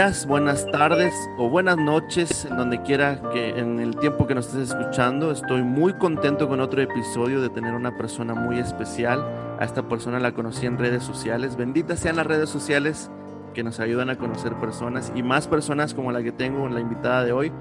días, buenas tardes o buenas noches, en donde quiera que en el tiempo que nos estés escuchando. Estoy muy contento con otro episodio de tener una persona muy especial. A esta persona la conocí en redes sociales. Benditas sean las redes sociales que nos ayudan a conocer personas y más personas como la que tengo, la invitada de hoy,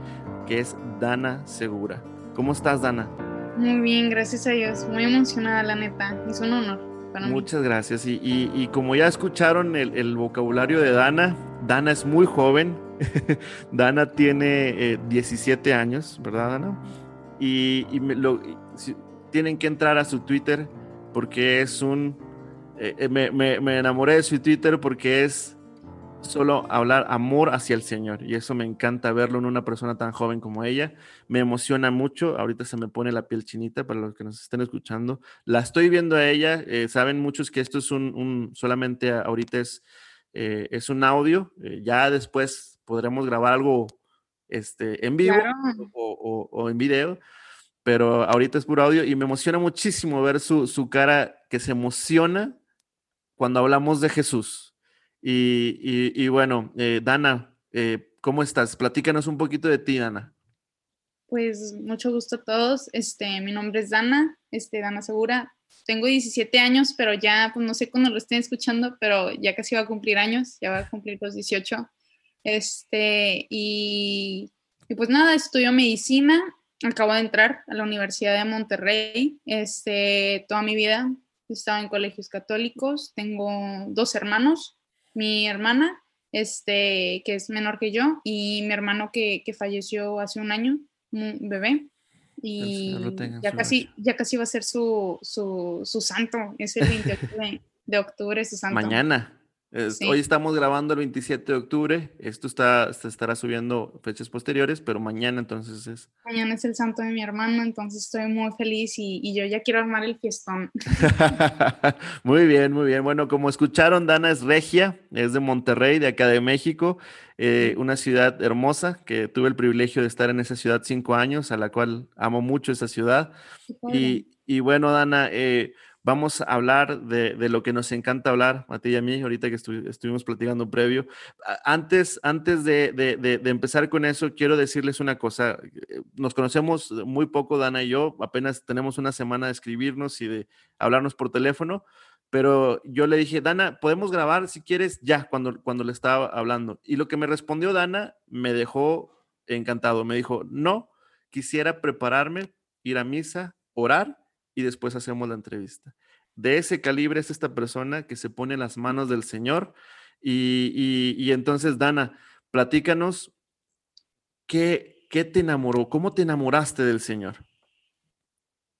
que es Dana Segura. ¿Cómo estás, Dana? Muy bien, gracias a Dios. Muy emocionada, la neta. Es un honor. Muchas gracias. Y, como ya escucharon el, vocabulario de Dana, Dana es muy joven. Dana tiene 17 eh, años, ¿verdad, Dana? Y, tienen que entrar a su Twitter porque es un... Eh, eh, me, me enamoré de su Twitter porque es solo hablar amor hacia el Señor. Y eso me encanta verlo en una persona tan joven como ella. Me emociona mucho. Ahorita se me pone la piel chinita para los que nos estén escuchando. La estoy viendo a ella. Eh, saben muchos que esto es un, solamente ahorita es, eh, es un audio. Eh, ya después podremos grabar algo este, en vivo o, en video. Pero ahorita es puro audio y me emociona muchísimo ver su, su cara que se emociona cuando hablamos de Jesús y, bueno, eh, Dana, ¿cómo estás? Platícanos un poquito de ti, Dana. Pues mucho gusto a todos. Este, mi nombre es Dana, este, Dana Segura. Tengo 17 años, pero ya, pues no sé cuándo lo estén escuchando, pero ya casi va a cumplir años, ya va a cumplir los 18. Este, y, pues nada, estudio medicina. Acabo de entrar a la Universidad de Monterrey. Este, toda mi vida he estado en colegios católicos. Tengo dos hermanos, mi hermana, este, que es menor que yo, y mi hermano que, falleció hace un año, un bebé. Y ya casi, ya casi va a ser su, su, su santo, es el 28 de, de octubre, su santo. Mañana. Hoy estamos grabando el 27 de octubre. Esto está, se estará subiendo fechas posteriores, pero mañana entonces es. Mañana es el santo de mi hermano, entonces estoy muy feliz y, yo ya quiero armar el fiestón. muy bien, muy bien. Bueno, como escucharon, Dana es regia, es de Monterrey, de acá de México, eh, una ciudad hermosa que tuve el privilegio de estar en esa ciudad cinco años, a la cual amo mucho esa ciudad. Y, y, bueno, Dana, eh, Vamos a hablar de, lo que nos encanta hablar, a ti y a mí, ahorita que estuvimos platicando previo. Antes, antes de, empezar con eso, quiero decirles una cosa. Eh, nos conocemos muy poco, Dana y yo, apenas tenemos una semana de escribirnos y de hablarnos por teléfono, pero yo le dije, Dana, podemos grabar si quieres ya cuando, cuando le estaba hablando. Y lo que me respondió Dana me dejó encantado. Me dijo, no, quisiera prepararme, ir a misa, orar y después hacemos la entrevista. De ese calibre es esta persona que se pone en las manos del Señor. Y, entonces, Dana, platícanos, ¿qué, ¿qué te enamoró? ¿Cómo te enamoraste del Señor?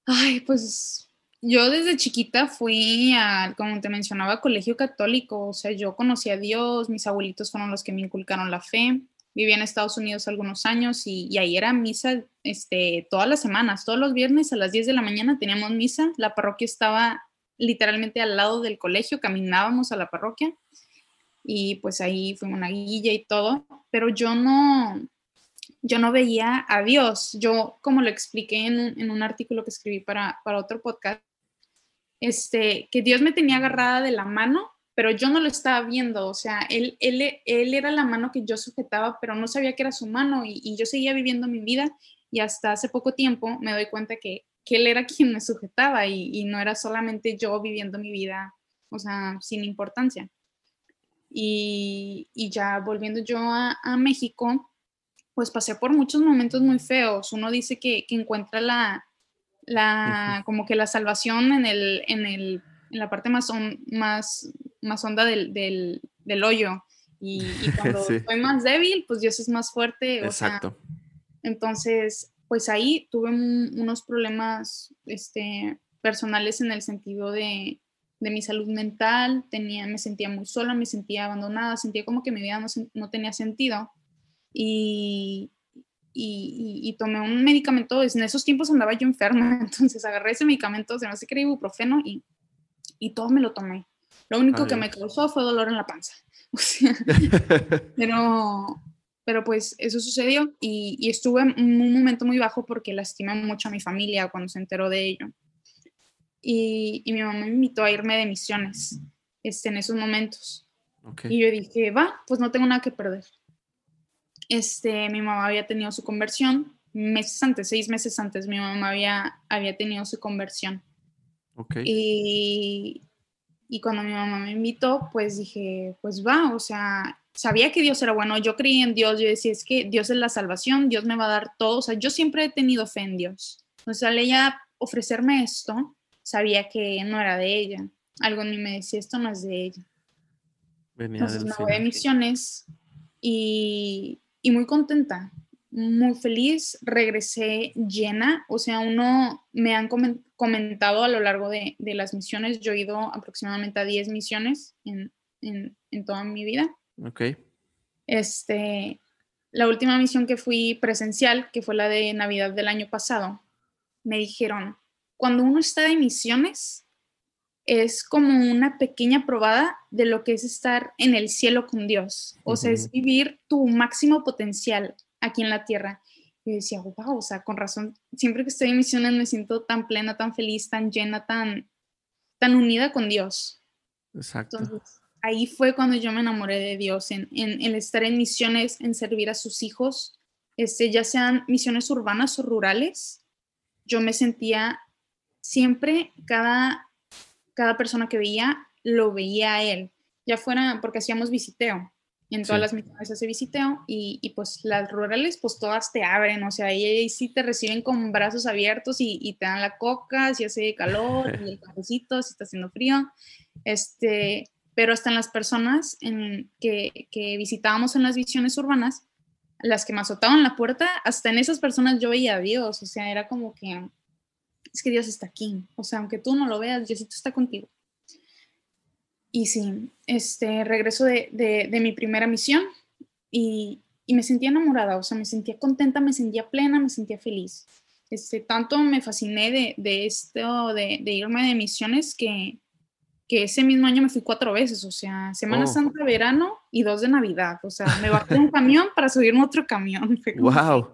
Ay, pues yo desde chiquita fui a, como te mencionaba, colegio católico, o sea, yo conocí a Dios, mis abuelitos fueron los que me inculcaron la fe vivía en Estados Unidos algunos años y, ahí era misa este, todas las semanas, todos los viernes a las 10 de la mañana teníamos misa, la parroquia estaba literalmente al lado del colegio, caminábamos a la parroquia y pues ahí fuimos una guilla y todo, pero yo no, yo no veía a Dios, yo como lo expliqué en un, artículo que escribí para, para otro podcast, este, que Dios me tenía agarrada de la mano pero yo no lo estaba viendo, o sea, él, él, él era la mano que yo sujetaba, pero no sabía que era su mano y, yo seguía viviendo mi vida y hasta hace poco tiempo me doy cuenta que, que él era quien me sujetaba y, no era solamente yo viviendo mi vida, o sea, sin importancia. Y, y ya volviendo yo a, a, México, pues pasé por muchos momentos muy feos. Uno dice que, que encuentra la, la, como que la salvación en el, en el en la parte más, más, más honda del, del, hoyo. Y, cuando soy más débil, pues Dios es más fuerte. Exacto. entonces, pues ahí tuve unos problemas este, personales en el sentido de, de, mi salud mental, tenía, me sentía muy sola, me sentía abandonada, sentía como que mi vida no, no tenía sentido. Y, y, y, tomé un medicamento, en esos tiempos andaba yo enferma, entonces agarré ese medicamento, se me hace que era ibuprofeno y y todo me lo tomé. Lo único que me causó fue dolor en la panza. pero, pero pues eso sucedió y, estuve en un momento muy bajo porque lastimé mucho a mi familia cuando se enteró de ello. Y, y mi mamá me invitó a irme de misiones este, en esos momentos. Y yo dije, va, pues no tengo nada que perder. este, mi mamá había tenido su conversión, meses antes, seis meses antes, mi mamá había, había tenido su conversión. Okay. Y, y cuando mi mamá me invitó, pues dije, pues va, o sea, sabía que Dios era bueno, yo creí en Dios, yo decía, es que Dios es la salvación, Dios me va a dar todo, o sea, yo siempre he tenido fe en Dios. Entonces, al ella ofrecerme esto, sabía que no era de ella. Algo mí me decía, esto no es de ella. Venía Entonces me voy de misiones y, y muy contenta, muy feliz. Regresé llena, o sea, uno me han comen- comentado a lo largo de, de las misiones, yo he ido aproximadamente a 10 misiones en, en, en toda mi vida. Ok. Este, la última misión que fui presencial, que fue la de Navidad del año pasado, me dijeron, cuando uno está de misiones, es como una pequeña probada de lo que es estar en el cielo con Dios. O sea, es Ujú. vivir tu máximo potencial aquí en la tierra. Y yo decía, wow, o sea, con razón, siempre que estoy en misiones me siento tan plena, tan feliz, tan llena, tan, tan unida con Dios. Exacto. Entonces, ahí fue cuando yo me enamoré de Dios, en, en, en estar en misiones, en servir a sus hijos, este, ya sean misiones urbanas o rurales. Yo me sentía siempre, cada, cada persona que veía, lo veía a él, ya fuera porque hacíamos visiteo. Y en todas Sí. las misiones hace visiteo y, y, pues las rurales pues todas te abren, o sea, ahí, ahí sí te reciben con brazos abiertos y, y te dan la coca si hace calor y el cafecito si está haciendo frío. Este, pero hasta en las personas en que, que visitábamos en las visiones urbanas, las que me azotaban la puerta, hasta en esas personas yo veía a Dios, o sea, era como que es que Dios está aquí, o sea, aunque tú no lo veas, Diosito está contigo. Y sí, este, regreso de, de, de mi primera misión y, y, me sentía enamorada, o sea, me sentía contenta, me sentía plena, me sentía feliz. Este, tanto me fasciné de, de esto, de, de, irme de misiones, que, que ese mismo año me fui cuatro veces, o sea, Semana Oh. Santa, verano y dos de Navidad, o sea, me bajé un camión para subirme a otro camión. Wow.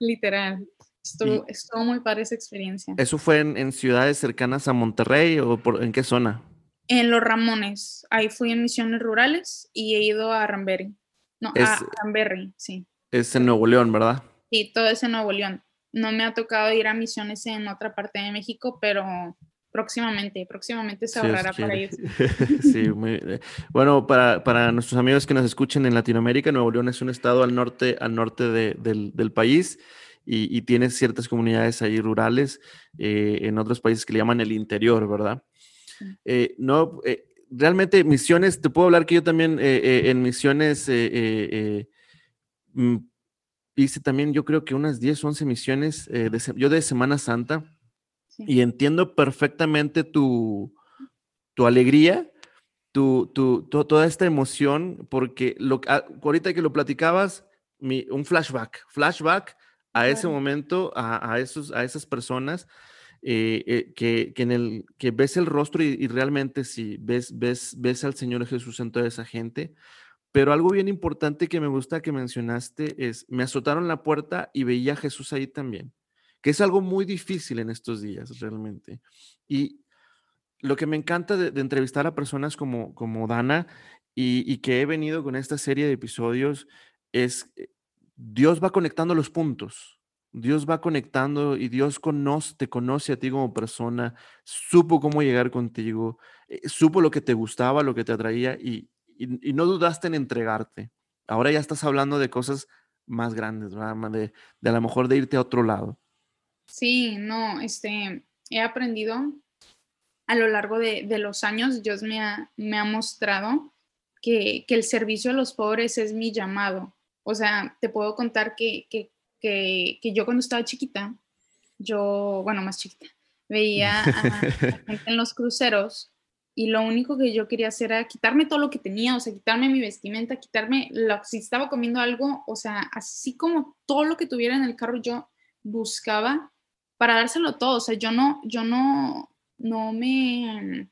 literal. Estuvo, estuvo muy padre esa experiencia. ¿Eso fue en, en ciudades cercanas a Monterrey o por, en qué zona? En Los Ramones, ahí fui en misiones rurales y he ido a Ramberry. No, Es- a Ramberry, sí. Es en Nuevo León, ¿verdad? Y todo ese Nuevo León. No me ha tocado ir a misiones en otra parte de México, pero próximamente, próximamente se ahorrará para quiere. ir. Sí, muy eh, Bueno, para, para nuestros amigos que nos escuchen en Latinoamérica, Nuevo León es un estado al norte, al norte de- del, del país y, y tiene ciertas comunidades ahí rurales, eh, en otros países que le llaman el interior, ¿verdad? Eh, no, eh, realmente misiones, te puedo hablar que yo también eh, eh, en misiones mm, hice también, yo creo que unas 10, 11 misiones, de yo de Semana Santa. Sí. Y entiendo perfectamente tu, tu alegría, tu, tu- to- toda esta emoción, porque lo, que- ah, ahorita que lo platicabas, mi- un flashback, flashback a ese momento, a, a esos, a esas personas eh, eh, que, que en el, que ves el rostro y, realmente sí, ves, ves, ves al Señor Jesús en toda esa gente. Pero algo bien importante que me gusta que mencionaste es, me azotaron la puerta y veía a Jesús ahí también que es algo muy difícil en estos días realmente. Y lo que me encanta de, de entrevistar a personas como, como Dana y, y que he venido con esta serie de episodios es eh, Dios va conectando los puntos. Dios va conectando y Dios conoce, te conoce a ti como persona, supo cómo llegar contigo, eh, supo lo que te gustaba, lo que te atraía y, no dudaste en entregarte. Ahora ya estás hablando de cosas más grandes, De, de a lo mejor de irte a otro lado. Sí, no, este, he aprendido a lo largo de, los años, Dios me ha, me ha mostrado que, que el servicio a los pobres es mi llamado. O sea, te puedo contar que, que, que yo cuando estaba chiquita, yo, bueno, más chiquita, veía a, a gente en los cruceros y lo único que yo quería hacer era quitarme todo lo que tenía, o sea, quitarme mi vestimenta, quitarme, lo, si estaba comiendo algo, o sea, así como todo lo que tuviera en el carro, yo buscaba para dárselo todo, o sea, yo no, yo no, no me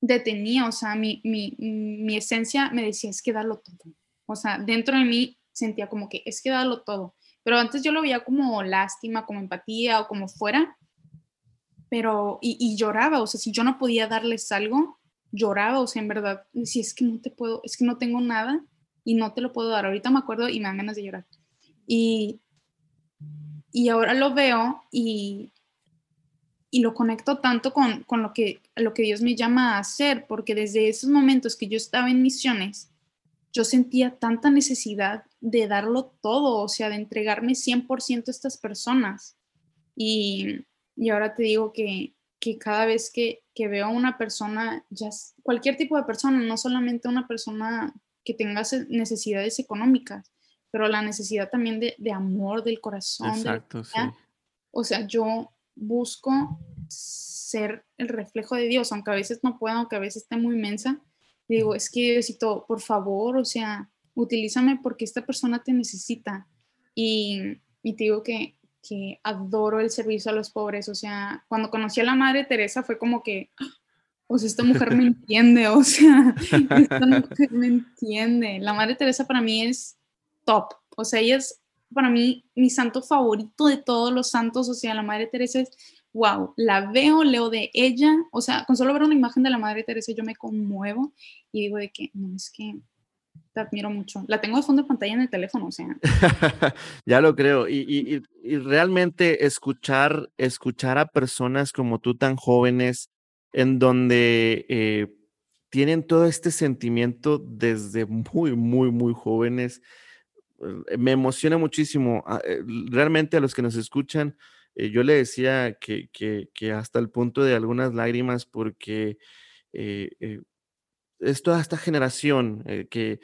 detenía, o sea, mi, mi, mi esencia me decía, es que dalo todo, o sea, dentro de mí sentía como que es que dalo todo, pero antes yo lo veía como lástima, como empatía o como fuera, pero, y, lloraba, o sea, si yo no podía darles algo, lloraba, o sea, en verdad, decía, es que no te puedo, es que no tengo nada y no te lo puedo dar, ahorita me acuerdo y me dan ganas de llorar. Y, y ahora lo veo y, y lo conecto tanto con, con, lo, que, lo que Dios me llama a hacer, porque desde esos momentos que yo estaba en misiones, yo sentía tanta necesidad de darlo todo, o sea, de entregarme 100% a estas personas. Y, y ahora te digo que, que cada vez que, que, veo a una persona, ya cualquier tipo de persona, no solamente una persona que tenga necesidades económicas, pero la necesidad también de, de amor del corazón. Exacto, sí. O sea, yo busco ser el reflejo de Dios, aunque a veces no puedo, aunque a veces esté muy inmensa. Digo, es que Diosito, por favor, o sea, utilízame porque esta persona te necesita. Y, y te digo que, que adoro el servicio a los pobres. O sea, cuando conocí a la Madre Teresa fue como que, o sea, esta mujer me entiende, o sea, esta mujer me entiende. La Madre Teresa para mí es top. O sea, ella es para mí mi santo favorito de todos los santos, o sea, la Madre Teresa es, wow, la veo, leo de ella, o sea, con solo ver una imagen de la Madre Teresa yo me conmuevo y digo de que, no, es que te admiro mucho. La tengo de fondo de pantalla en el teléfono, o sea. ya lo creo. Y, realmente escuchar, escuchar a personas como tú tan jóvenes, en donde eh, tienen todo este sentimiento desde muy, muy, muy jóvenes, me emociona muchísimo. Ah, eh, realmente a los que nos escuchan, eh, yo le decía que, hasta el punto de algunas lágrimas, porque es toda esta generación que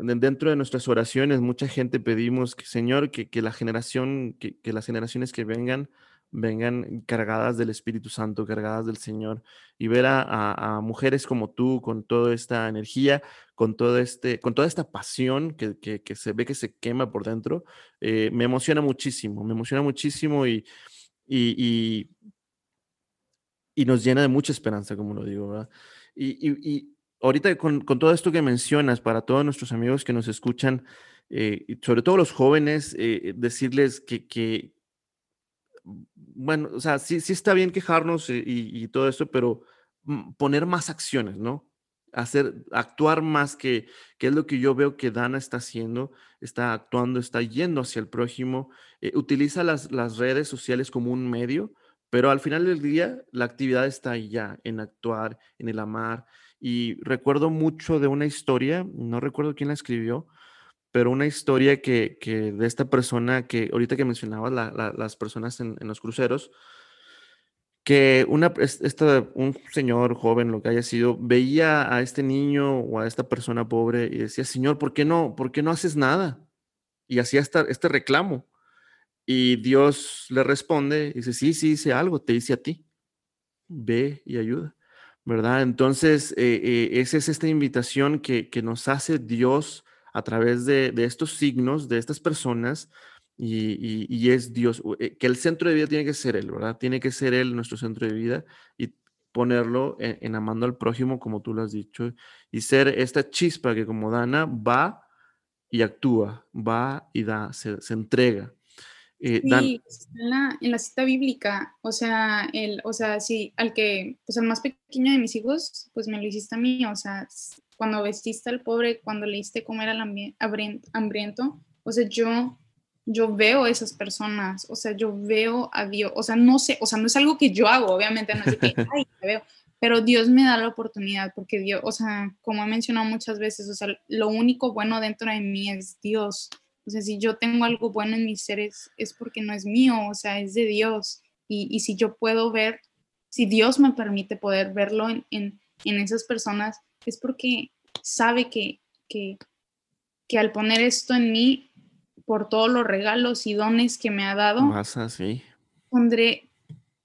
dentro de nuestras oraciones, mucha gente pedimos que, Señor, que, la generación, que las generaciones que vengan vengan cargadas del Espíritu Santo, cargadas del Señor, y ver a, mujeres como tú con toda esta energía, con, todo este, con toda esta pasión que, se ve que se quema por dentro, eh, me emociona muchísimo, me emociona muchísimo y, y, nos llena de mucha esperanza, como lo digo, ¿verdad? Y, ahorita con, todo esto que mencionas, para todos nuestros amigos que nos escuchan, eh, sobre todo los jóvenes, eh, decirles que, que, bueno, o sea, sí, sí está bien quejarnos y, todo eso, pero mm, poner más acciones, ¿no? Hacer, actuar más que, que es lo que yo veo que Dana está haciendo, está actuando, está yendo hacia el prójimo, eh, utiliza las, las redes sociales como un medio, pero al final del día la actividad está ahí ya, en actuar, en el amar. Y recuerdo mucho de una historia, no recuerdo quién la escribió, pero una historia que, que de esta persona que ahorita que mencionabas, las personas en, los cruceros, que una, esta, un señor joven, lo que haya sido, veía a este niño o a esta persona pobre y decía, Señor, ¿por qué no, por qué no haces nada? Y hacía este reclamo. Y Dios le responde, dice, sí, sí, hice algo, te hice a ti. Ve y ayuda, ¿verdad? Entonces, eh, eh, esa es esta invitación que, que nos hace Dios a través de, estos signos, de estas personas, y, es Dios, eh, que el centro de vida tiene que ser Él, ¿verdad? Tiene que ser Él nuestro centro de vida y ponerlo en, amando al prójimo, como tú lo has dicho, y ser esta chispa que como Dana va y actúa, va y da, se, entrega. Eh, sí, en, la, en, la, cita bíblica, o sea, el, o sea, sí, al que, pues al más pequeño de mis hijos, pues me lo hiciste a mí, o sea, cuando vestiste al pobre, cuando le diste comer al hambriento, o sea, yo, yo veo a esas personas, o sea, yo veo a Dios, o sea, no sé, o sea, no es algo que yo hago, obviamente, no es que, ay, te veo, pero Dios me da la oportunidad, porque Dios, o sea, como he mencionado muchas veces, o sea, lo único bueno dentro de mí es Dios. O sea, si yo tengo algo bueno en mis seres, es porque no es mío, o sea, es de Dios. Y, y si yo puedo ver, si Dios me permite poder verlo en, en, en esas personas, es porque sabe que, que, que, al poner esto en mí, por todos los regalos y dones que me ha dado, pondré,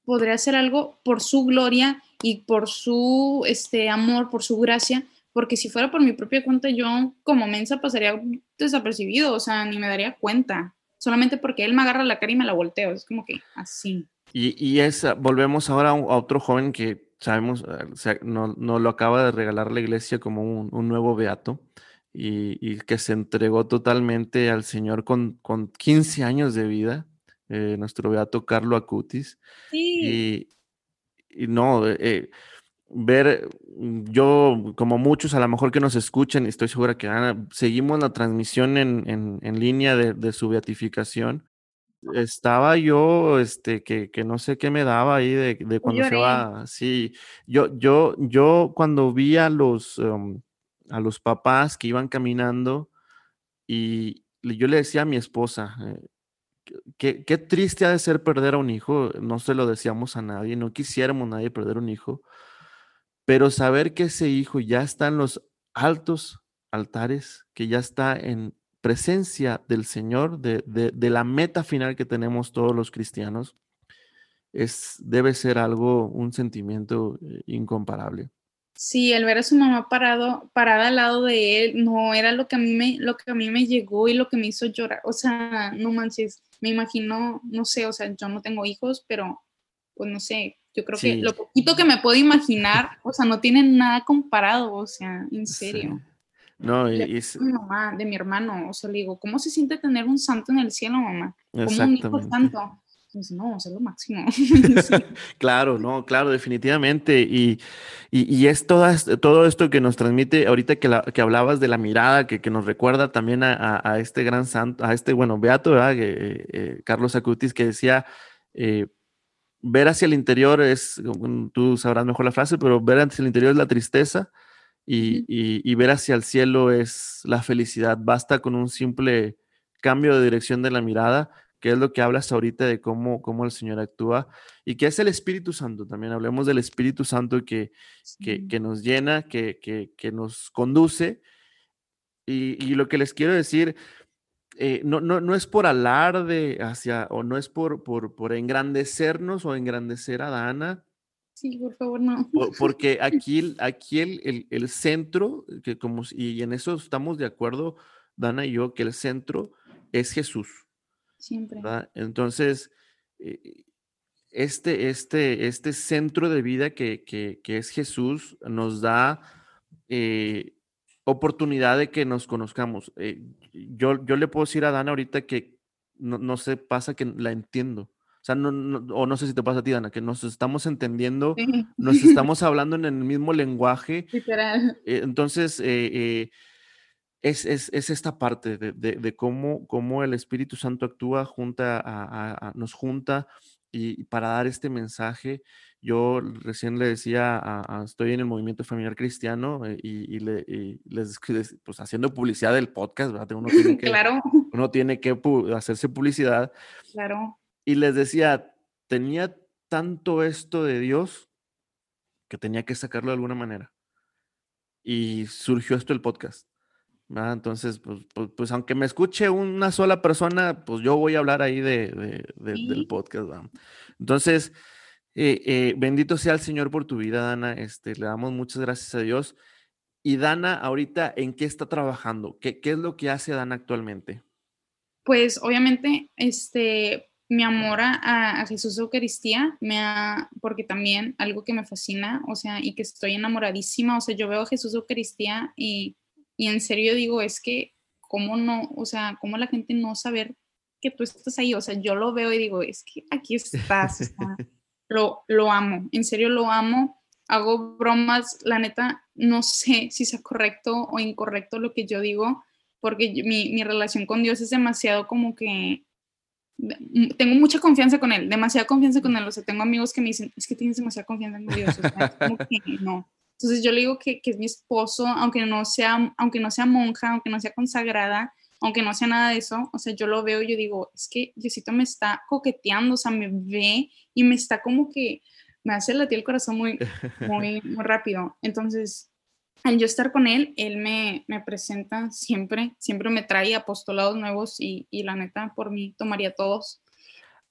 podré hacer algo por su gloria y por su este, amor, por su gracia, porque si fuera por mi propia cuenta, yo como mensa pasaría desapercibido, o sea, ni me daría cuenta, solamente porque él me agarra la cara y me la volteo, es como que así. Y, y esa, volvemos ahora a otro joven que sabemos, eh, no, no, lo acaba de regalar la iglesia como un, nuevo beato y, que se entregó totalmente al Señor con, con 15 años de vida, eh, nuestro beato Carlo Acutis. Y, y no, eh, ver, yo como muchos a lo mejor que nos escuchan, y estoy segura que seguimos la transmisión en, línea de, su beatificación. Estaba yo, este, que, no sé qué me daba ahí de, cuando se va. Sí, yo, yo, yo cuando vi a los, um, a los papás que iban caminando y yo le decía a mi esposa, eh, qué, qué triste ha de ser perder a un hijo, no se lo decíamos a nadie, no quisiéramos nadie perder un hijo, pero saber que ese hijo ya está en los altos altares, que ya está en presencia del Señor, de, de, la meta final que tenemos todos los cristianos, es, debe ser algo, un sentimiento eh, incomparable. Sí, el ver a su mamá parado, parada al lado de él, no era lo que a mí me, lo que a mí me llegó y lo que me hizo llorar. O sea, no manches, me imagino, no sé, o sea, yo no tengo hijos, pero pues no sé, yo creo que lo poquito que me puedo imaginar, o sea, no tiene nada comparado, o sea, en serio. No, es... Mi mamá, de mi hermano, o sea, le digo, ¿cómo se siente tener un santo en el cielo, mamá? Como un hijo santo. Pues no, es lo máximo. claro, no, claro, definitivamente. Y, y, es todo esto que nos transmite, ahorita que, que hablabas de la mirada, que, que nos recuerda también a, a, este gran santo, a este, bueno, beato, ¿verdad? Eh, eh, Carlos Acutis, que decía, eh, ver hacia el interior es, tú sabrás mejor la frase, pero ver hacia el interior es la tristeza y, y, y ver hacia el cielo es la felicidad. Basta con un simple cambio de dirección de la mirada que es lo que hablas ahorita de cómo, cómo el Señor actúa y que es el Espíritu Santo. También hablemos del Espíritu Santo que, que, nos llena, que, que, nos conduce. Y, y, lo que les quiero decir, eh, no, no, no, es por alarde hacia, o no es por, por, por engrandecernos o engrandecer a Dana. Sí, por favor, no. porque aquí, aquí el, el, el, centro, que como, y en eso estamos de acuerdo, Dana y yo, que el centro es Jesús. Siempre. Entonces, eh, este, este, este centro de vida que, es Jesús nos da eh, oportunidad de que nos conozcamos. Eh, yo, yo le puedo decir a Dana ahorita que no, no se pasa que la entiendo. O sea, no, o no sé si te pasa a ti, Dana, que nos estamos entendiendo, nos estamos hablando en el mismo lenguaje. Literal. entonces, es, esta parte de, cómo, cómo, el Espíritu Santo actúa, junta a, nos junta y, para dar este mensaje. Yo recién le decía, estoy en el movimiento familiar cristiano eh, y, les, pues haciendo publicidad del podcast, ¿verdad? Uno tiene que, claro. uno tiene que hacerse publicidad. Claro. Y les decía, tenía tanto esto de Dios que tenía que sacarlo de alguna manera. Y surgió esto el podcast. Entonces, pues, pues, pues, aunque me escuche una sola persona, pues yo voy a hablar ahí de, del podcast. Entonces, eh, eh, bendito sea el Señor por tu vida, Dana. Este, le damos muchas gracias a Dios. Y Dana, ahorita, ¿en qué está trabajando? ¿Qué, qué es lo que hace Dana actualmente? Pues obviamente, este, mi amor a, a, Jesús Eucaristía, me ha, porque también algo que me fascina, o sea, y que estoy enamoradísima, o sea, yo veo a Jesús Eucaristía y y en serio digo, es que, ¿cómo no? O sea, ¿cómo la gente no saber que tú estás ahí? O sea, yo lo veo y digo, es que aquí estás. lo, lo amo, en serio lo amo. Hago bromas, la neta, no sé si sea correcto o incorrecto lo que yo digo, porque mi, mi relación con Dios es demasiado como que tengo mucha confianza con él, demasiada confianza con él. O sea, tengo amigos que me dicen, es que tienes demasiada confianza en Dios. O sea, como que no. Entonces yo le digo que, que, es mi esposo, aunque no, sea, aunque no sea monja, aunque no sea consagrada, aunque no sea nada de eso, o sea, yo lo veo yo digo, es que Diosito me está coqueteando, o sea, me ve y me está como que, me hace latir el corazón muy, muy, muy rápido. Entonces, al yo estar con él, él me, me presenta siempre, siempre me trae apostolados nuevos y, y la neta, por mí tomaría todos.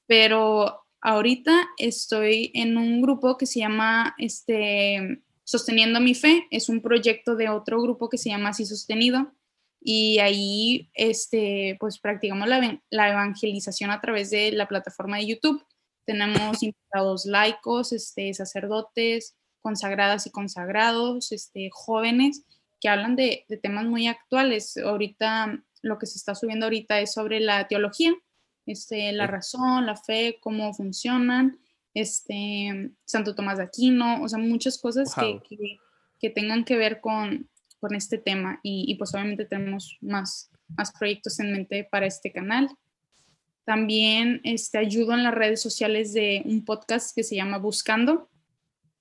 Pero ahorita estoy en un grupo que se llama, este, Sosteniendo mi fe es un proyecto de otro grupo que se llama Así Sostenido y ahí este, pues practicamos la, la evangelización a través de la plataforma de YouTube. Tenemos invitados laicos, este, sacerdotes, consagradas y consagrados, este, jóvenes que hablan de, de, temas muy actuales. Ahorita lo que se está subiendo ahorita es sobre la teología, este, la razón, la fe, cómo funcionan este, Santo Tomás de Aquino, o sea, muchas cosas que, que, tengan que ver con, con este tema y, y, pues obviamente tenemos más, más proyectos en mente para este canal. También este, ayudo en las redes sociales de un podcast que se llama Buscando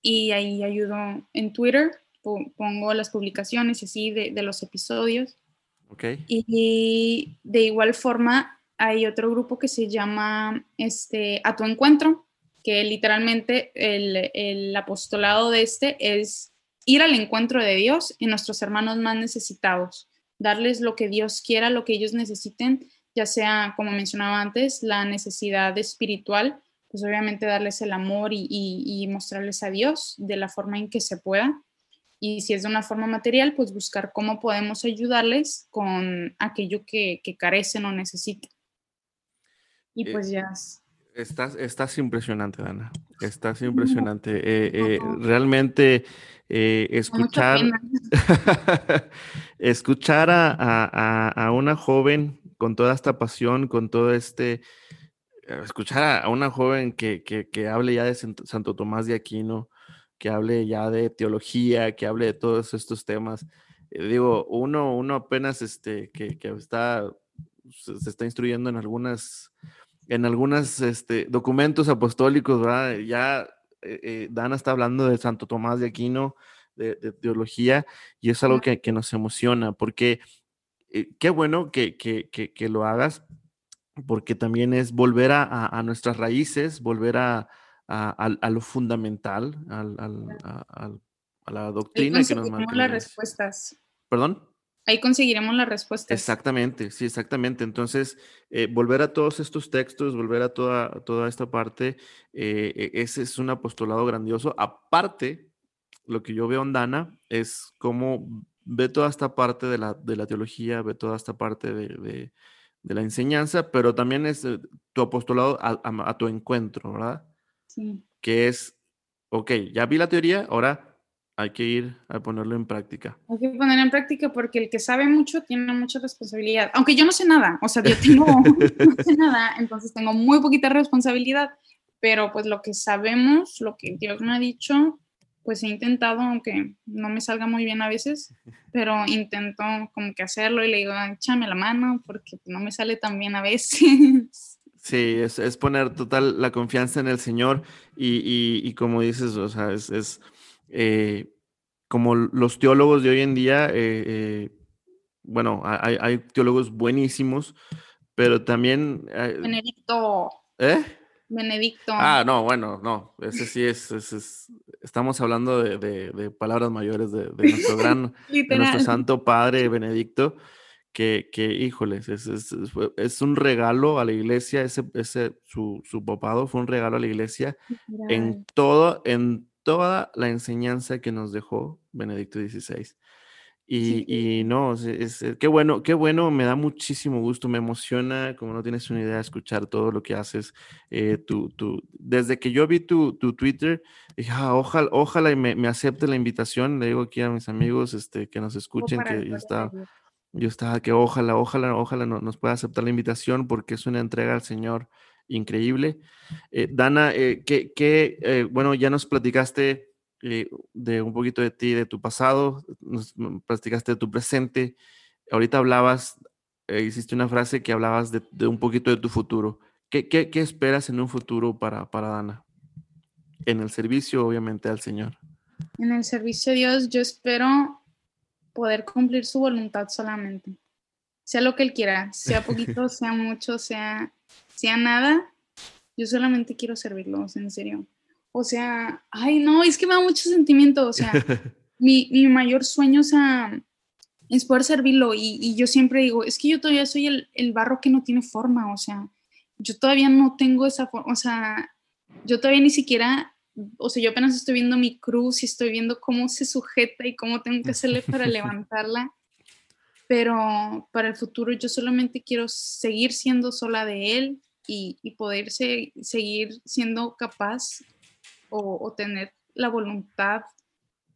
y ahí ayudo en Twitter, pongo las publicaciones y así de, de los episodios. Okay. Y de igual forma hay otro grupo que se llama este, A tu encuentro, que literalmente el, el apostolado de este es ir al encuentro de Dios y nuestros hermanos más necesitados, darles lo que Dios quiera, lo que ellos necesiten, ya sea, como mencionaba antes, la necesidad espiritual, pues obviamente darles el amor y, y, mostrarles a Dios de la forma en que se pueda. Y si es de una forma material, pues buscar cómo podemos ayudarles con aquello que, que carecen o necesitan. Y eh, pues ya. Estás, estás impresionante, Dana. Estás impresionante. Eh, eh, realmente escuchar, escuchar a, una joven con toda esta pasión, con todo este, escuchar a, una joven que, que, hable ya de Santo Tomás de Aquino, que hable ya de teología, que hable de todos estos temas. digo, uno, uno apenas este, que, que está, se está instruyendo en algunas en algunos este, documentos apostólicos, ¿verdad? Ya eh, eh, Dana está hablando de Santo Tomás de Aquino, de, teología, y es algo que, nos emociona, porque eh, qué bueno que, que, lo hagas, porque también es volver a, nuestras raíces, volver a, a lo fundamental, a, la doctrina que nos marca. las respuestas. ¿Perdón? Ahí conseguiremos la respuesta. Exactamente, sí, exactamente. Entonces, eh, volver a todos estos textos, volver a toda, toda esta parte, eh, e, ese es un apostolado grandioso. Aparte, lo que yo veo en Dana es cómo ve toda esta parte de la, de la teología, ve toda esta parte de, la enseñanza, pero también es eh, tu apostolado a, a tu encuentro, ¿verdad? Sí. Que es, ok, ya vi la teoría, ahora hay que ir a ponerlo en práctica. Hay que ponerlo en práctica porque el que sabe mucho tiene mucha responsabilidad. Aunque yo no sé nada, o sea, yo tengo, no sé nada, entonces tengo muy poquita responsabilidad, pero pues lo que sabemos, lo que Dios me ha dicho, pues he intentado, aunque no me salga muy bien a veces, pero intento como que hacerlo y le digo, échame la mano porque no me sale tan bien a veces. Sí, es, es poner total la confianza en el Señor y, y, y como dices, o sea, es, es eh, como los teólogos de hoy en día, eh, eh, bueno, hay, teólogos buenísimos, pero también... Benedicto. ¿Eh? Benedicto. Ah, no, bueno, no, ese sí es, estamos hablando de, palabras mayores de, nuestro gran, de nuestro santo padre Benedicto, que, que híjoles, es, es, un regalo a la iglesia, ese, ese su, su papado fue un regalo a la iglesia en todo, en toda la enseñanza que nos dejó Benedicto XVI. Y, y no, es, qué bueno, qué bueno, me da muchísimo gusto, me emociona, como no tienes una idea, escuchar todo lo que haces. Eh, tu, desde que yo vi tu, tu Twitter, dije, ah, ojalá, ojalá y me, me, acepte la invitación. Le digo aquí a mis amigos este, que nos escuchen que yo estaba, yo estaba, que ojalá, ojalá, ojalá nos pueda aceptar la invitación porque es una entrega al Señor increíble. Eh, Dana, eh, que, eh, bueno, ya nos platicaste de un poquito de ti, de tu pasado, nos platicaste de tu presente. Ahorita hablabas, hiciste una frase que hablabas de, un poquito de tu futuro. ¿Qué, qué, qué esperas en un futuro para, para Dana? En el servicio, obviamente, al Señor. En el servicio a Dios, yo espero poder cumplir su voluntad solamente. Sea lo que Él quiera, sea poquito, sea mucho, sea sea nada, yo solamente quiero servirlos, en serio. O sea, ay, no, es que me da mucho sentimiento, o sea, mi, mayor sueño, o sea, es poder servirlo y, yo siempre digo, es que yo todavía soy el, el, barro que no tiene forma, o sea, yo todavía no tengo esa forma, o sea, yo todavía ni siquiera, o sea, yo apenas estoy viendo mi cruz y estoy viendo cómo se sujeta y cómo tengo que hacerle para levantarla pero para el futuro yo solamente quiero seguir siendo sola de él y, y poder seguir siendo capaz o, tener la voluntad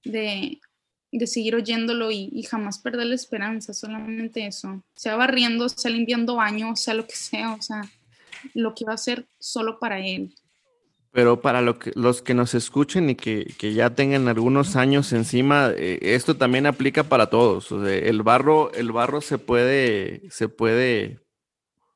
de, seguir oyéndolo y, jamás perder la esperanza, solamente eso. Sea barriendo, sea limpiando baños, sea lo que sea, o sea, lo que va a ser solo para él. Pero para lo que, los que nos escuchen y que, ya tengan algunos años encima, eh, esto también aplica para todos. el barro, el barro se puede, se puede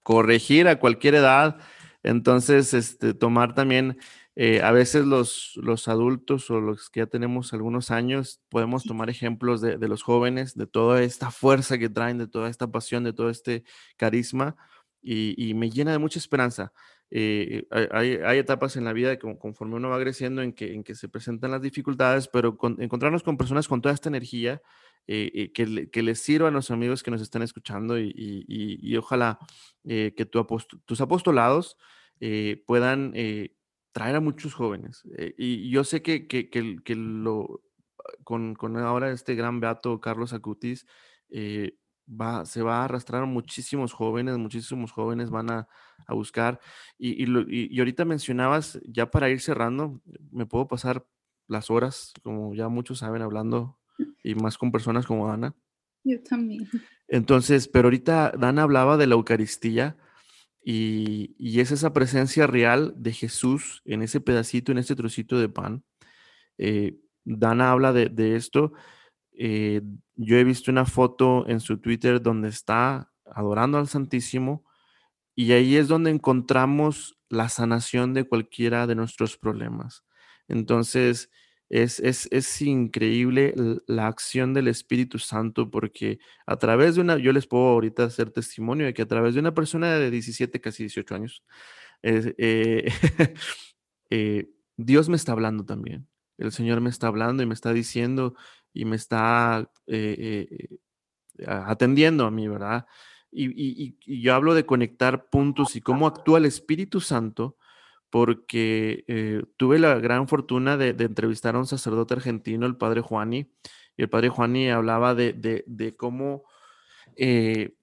corregir a cualquier edad. Entonces, este, tomar también, eh, a veces los, los adultos o los que ya tenemos algunos años, podemos tomar ejemplos de, de los jóvenes, de toda esta fuerza que traen, de toda esta pasión, de todo este carisma, y, y me llena de mucha esperanza. Eh, hay, etapas en la vida que conforme uno va creciendo en que, en que se presentan las dificultades, pero encontrarnos con personas con toda esta energía eh, que, que, les sirva a los amigos que nos están escuchando y, y, ojalá eh, que tu tus apostolados puedan traer a muchos jóvenes. y yo sé que, que, que lo, con, con, ahora este gran beato Carlos Acutis, va, se va a arrastrar muchísimos jóvenes, muchísimos jóvenes van a, a buscar. Y, y, y, ahorita mencionabas, ya para ir cerrando, me puedo pasar las horas, como ya muchos saben, hablando y más con personas como Ana. Yo también. Entonces, pero ahorita Dana hablaba de la Eucaristía y, es esa presencia real de Jesús en ese pedacito, en ese trocito de pan. Eh, Dana habla de, de esto eh, yo he visto una foto en su Twitter donde está adorando al Santísimo y ahí es donde encontramos la sanación de cualquiera de nuestros problemas. Entonces, es, es, es, increíble la acción del Espíritu Santo porque a través de una, yo les puedo ahorita hacer testimonio de que a través de una persona de 17, casi 18 años, eh, eh, Dios me está hablando también. El Señor me está hablando y me está diciendo, y me está eh, atendiendo a mí, ¿verdad? Y, yo hablo de conectar puntos y cómo actúa el Espíritu Santo, porque eh, tuve la gran fortuna de, entrevistar a un sacerdote argentino, el padre Juani, y el padre Juani hablaba de, de cómo, el,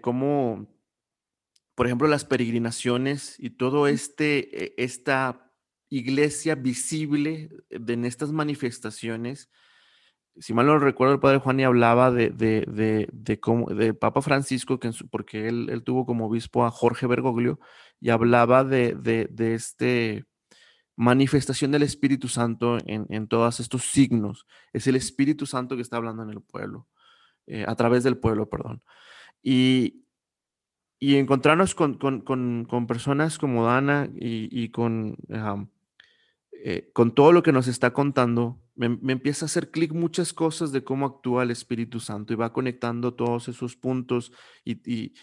cómo, por ejemplo, las peregrinaciones y todo este, e, esta iglesia visible en estas manifestaciones. Si mal no recuerdo, el padre Juan y hablaba de, de, de, de cómo, del Papa Francisco, que porque él, él, tuvo como obispo a Jorge Bergoglio, y hablaba de, de, este manifestación del Espíritu Santo en, en, todos estos signos. Es el Espíritu Santo que está hablando en el pueblo, eh, a través del pueblo, perdón. Y, y encontrarnos con, con, con, personas como Dana y, y con eh, con todo lo que nos está contando, me, empieza a hacer clic muchas cosas de cómo actúa el Espíritu Santo y va conectando todos esos puntos y,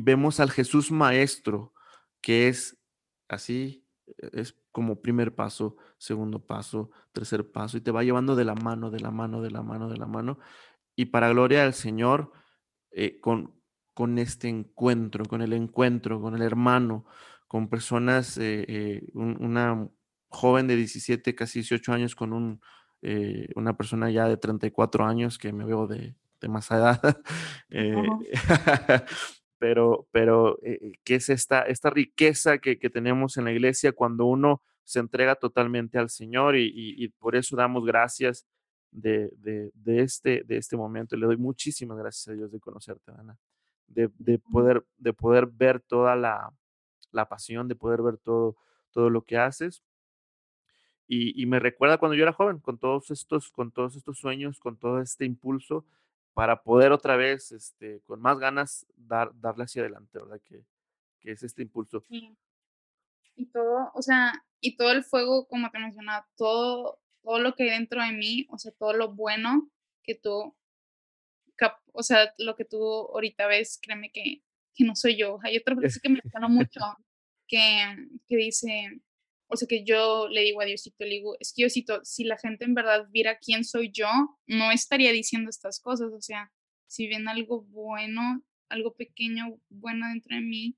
vemos al Jesús Maestro, que es así, es como primer paso, segundo paso, tercer paso, y te va llevando de la mano, de la mano, de la mano, de la mano. Y para gloria del Señor, eh, con, con este encuentro, con el encuentro, con el hermano, con personas, eh, una joven de 17, casi 18 años con un, eh, una persona ya de 34 años que me veo de, de más edad. Eh, pero, pero eh, ¿qué es esta, esta riqueza que, que, tenemos en la iglesia cuando uno se entrega totalmente al Señor y, y, por eso damos gracias de, de, de, este, de este momento. Le doy muchísimas gracias a Dios de conocerte, Ana, de, de poder, de poder ver toda la, la pasión, de poder ver todo, todo lo que haces. Y, me recuerda cuando yo era joven, con todos estos, con todos estos sueños, con todo este impulso, para poder otra vez, este, con más ganas, dar, darle hacia adelante, ¿verdad? Que, que es este impulso. Y todo, o sea, y todo el fuego, como te mencionaba, todo, todo lo que hay dentro de mí, o sea, todo lo bueno que tú, o sea, lo que tú ahorita ves, créeme que, que no soy yo. Hay otra cosa que me gusta mucho, que, que dice, o sea que yo le digo a Diosito, le digo, es que Diosito, si la gente en verdad viera quién soy yo, no estaría diciendo estas cosas. O sea, si ven algo bueno, algo pequeño, bueno dentro de mí,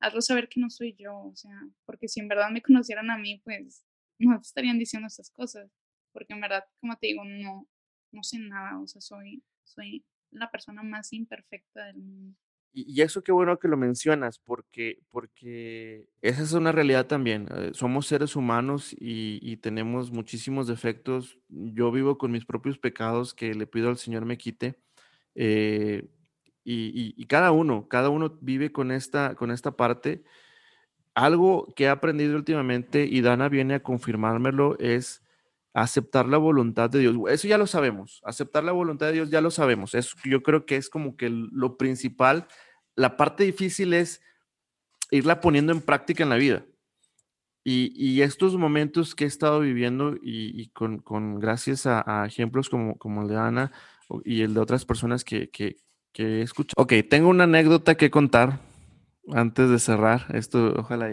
hazlo saber que no soy yo. O sea, porque si en verdad me conocieran a mí, pues no estarían diciendo estas cosas. Porque en verdad, como te digo, no, no sé nada. O sea, soy, soy la persona más imperfecta del mundo. Y, eso qué bueno que lo mencionas, porque, porque esa es una realidad también. Eh, somos seres humanos y, tenemos muchísimos defectos. Yo vivo con mis propios pecados que le pido al Señor me quite. Eh, y, cada uno, cada uno vive con esta, con esta parte. algo que he aprendido últimamente y Dana viene a confirmármelo es aceptar la voluntad de Dios. Eso ya lo sabemos, aceptar la voluntad de Dios ya lo sabemos. Eso yo creo que es como que lo principal. La parte difícil es irla poniendo en práctica en la vida. Y, estos momentos que he estado viviendo y, con, gracias a, ejemplos como, como el de Ana y el de otras personas que, que, que he escuchado. Ok, tengo una anécdota que contar antes de cerrar. Esto ojalá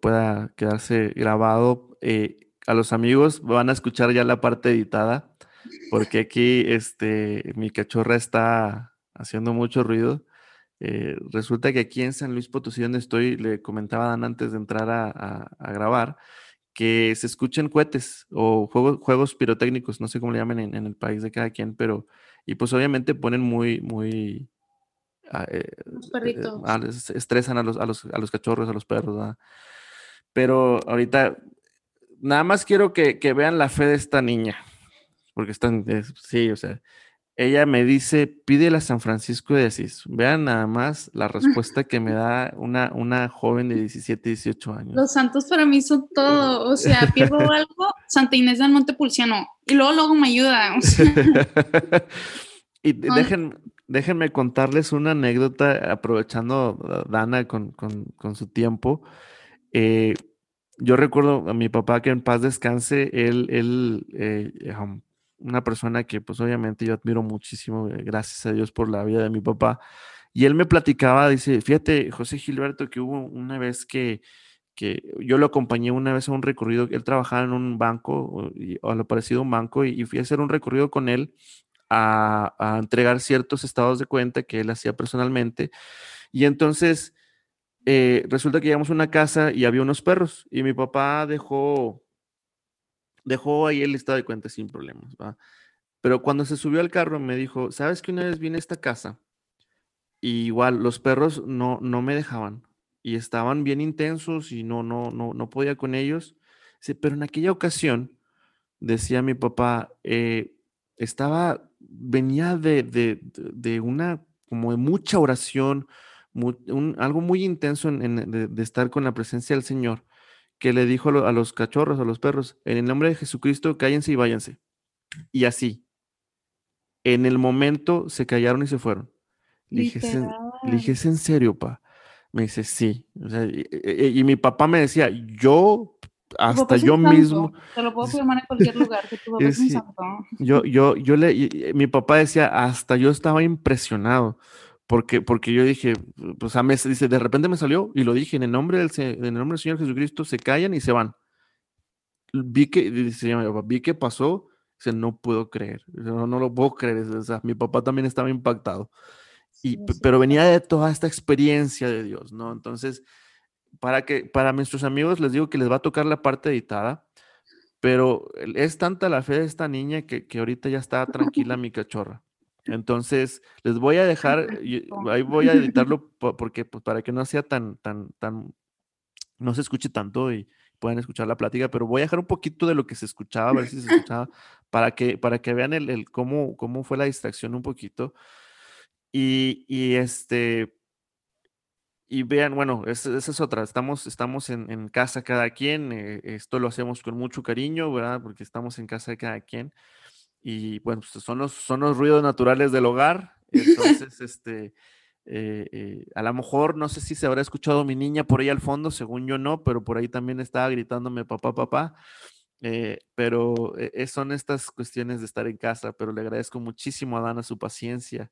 pueda quedarse grabado. Eh, a los amigos van a escuchar ya la parte editada, porque aquí este, mi cachorra está haciendo mucho ruido. Eh, resulta que aquí en San Luis Potosí, donde estoy, le comentaba Dan antes de entrar a, grabar, que se escuchen cohetes o juegos, juegos pirotécnicos, no sé cómo le llaman en, el país de cada quien, pero, y pues obviamente ponen muy, muy... Ah, eh, los perritos. Eh, estresan a los, a los, a los cachorros, a los perros, Pero ahorita nada más quiero que, vean la fe de esta niña, porque están, sí, o sea, ella me dice, pídele a San Francisco de Asís. Vean nada más la respuesta que me da una, una joven de 17, 18 años. Los santos para mí son todo, o sea, pierdo algo, Santa Inés del Monte Pulciano, y luego luego me ayuda. y déjenme contarles una anécdota, aprovechando Dana con, con su tiempo. Eh, yo recuerdo a mi papá que en paz descanse, él, él eh, una persona que pues obviamente yo admiro muchísimo, eh, gracias a Dios por la vida de mi papá. Y él me platicaba, dice, fíjate, José Gilberto, que hubo una vez que, que yo lo acompañé una vez a un recorrido, él trabajaba en un banco, o, a lo parecido un banco, y, fui a hacer un recorrido con él a, a entregar ciertos estados de cuenta que él hacía personalmente. Y entonces eh, resulta que llegamos a una casa y había unos perros y mi papá dejó, dejó ahí el listado de cuentas sin problemas. Pero cuando se subió al carro me dijo, ¿sabes que una vez vine a esta casa? Igual los perros no, no me dejaban y estaban bien intensos y no, no, no, no podía con ellos. pero en aquella ocasión, decía mi papá, eh, estaba, venía de, de, de, una, como de mucha oración, algo muy intenso de, estar con la presencia del Señor, que le dijo a, los cachorros, a los perros, en el nombre de Jesucristo, cállense y váyanse. Y así, en el momento se callaron y se fueron. Le dije, ¿es en serio, pa? Me dice, sí. y, mi papá me decía, yo hasta yo mismo. Te lo puedo firmar en cualquier lugar, que tu papá es un santo. Yo, yo, yo le, mi papá decía, hasta yo estaba impresionado. Porque, porque yo dije, pues a me, dice, de repente me salió y lo dije, en el nombre del, en el nombre del Señor Jesucristo, se callan y se van. Vi que, dice vi que pasó, dice, no puedo creer, no, no lo puedo creer, o sea, mi papá también estaba impactado. Y, Pero venía de toda esta experiencia de Dios, ¿no? Entonces, para, que, para nuestros amigos les digo que les va a tocar la parte editada, pero es tanta la fe de esta niña que, que ahorita ya está tranquila mi cachorra. Entonces, les voy a dejar, ahí voy a editarlo porque pues, para que no sea tan, tan, tan, no se escuche tanto y puedan escuchar la plática, pero voy a dejar un poquito de lo que se escuchaba, a ver si se escuchaba, para que, para que vean el, el cómo, cómo fue la distracción un poquito. Y, y este, y vean, bueno, esa, es otra, estamos, estamos en, en casa cada quien, eh, esto lo hacemos con mucho cariño, ¿verdad? Porque estamos en casa de cada quien y bueno, pues son los, son los ruidos naturales del hogar. Entonces, este, eh, eh, a lo mejor no sé si se habrá escuchado mi niña por ahí al fondo, según yo no, pero por ahí también estaba gritándome papá, papá. Eh, pero son estas cuestiones de estar en casa, pero le agradezco muchísimo a Dana su paciencia.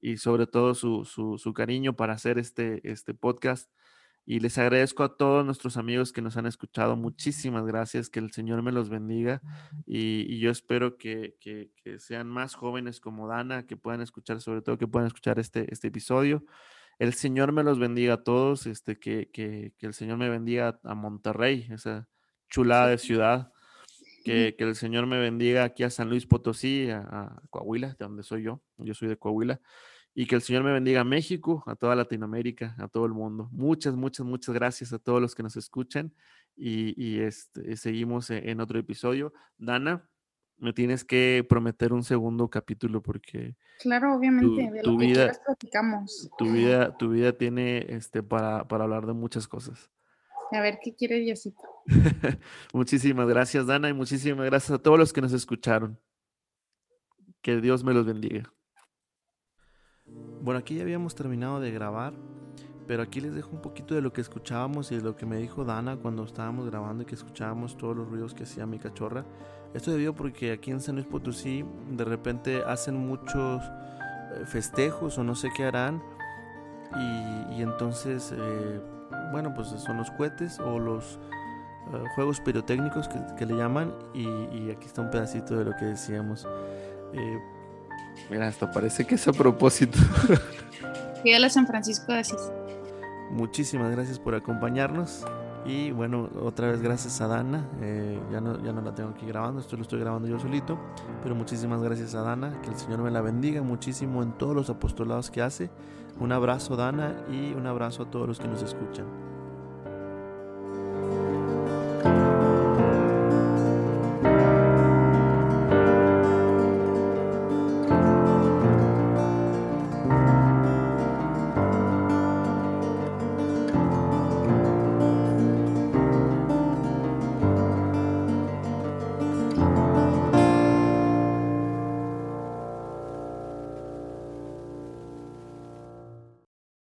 y, y, sobre todo su, su, su, cariño para hacer este, este podcast. Y les agradezco a todos nuestros amigos que nos han escuchado. Muchísimas gracias. Que el Señor me los bendiga. Y, yo espero que, que, sean más jóvenes como Dana, que puedan escuchar, sobre todo que puedan escuchar este, este episodio. El Señor me los bendiga a todos. Este, que, que el Señor me bendiga a Monterrey, esa chulada de ciudad. Que, el Señor me bendiga aquí a San Luis Potosí, a, a Coahuila, de donde soy yo. Yo soy de Coahuila y que el Señor me bendiga a México, a toda Latinoamérica, a todo el mundo. Muchas, muchas, muchas gracias a todos los que nos escuchan y, este, seguimos e, en otro episodio. Dana, me tienes que prometer un segundo capítulo porque claro obviamente de lo que vida platicamos. tu vida tu vida tiene este para, para hablar de muchas cosas. A ver qué quiere Diosito muchísimas gracias Dana y muchísimas gracias a todos los que nos escucharon. Que Dios me los bendiga bueno aquí ya habíamos terminado de grabar pero aquí les dejo un poquito de lo que escuchábamos y de lo que me dijo Dana cuando estábamos grabando y que escuchábamos todos los ruidos que hacía mi cachorra. Esto debido porque aquí en San Luis Potosí de repente hacen muchos eh, festejos o no sé qué harán. Y, entonces, eh, bueno, pues son los cohetes o los eh, juegos pirotécnicos que, le llaman. Y, y, aquí está un pedacito de lo que decíamos. Mira, hasta parece que es a propósito. Fíjala San Francisco de Asís. Muchísimas gracias por acompañarnos. Y bueno, otra vez gracias a Dana. Eh, ya, no, ya no la tengo aquí grabando, esto lo estoy grabando yo solito. Pero muchísimas gracias a Dana. Que el Señor me la bendiga muchísimo en todos los apostolados que hace. Un abrazo, Dana, y un abrazo a todos los que nos escuchan.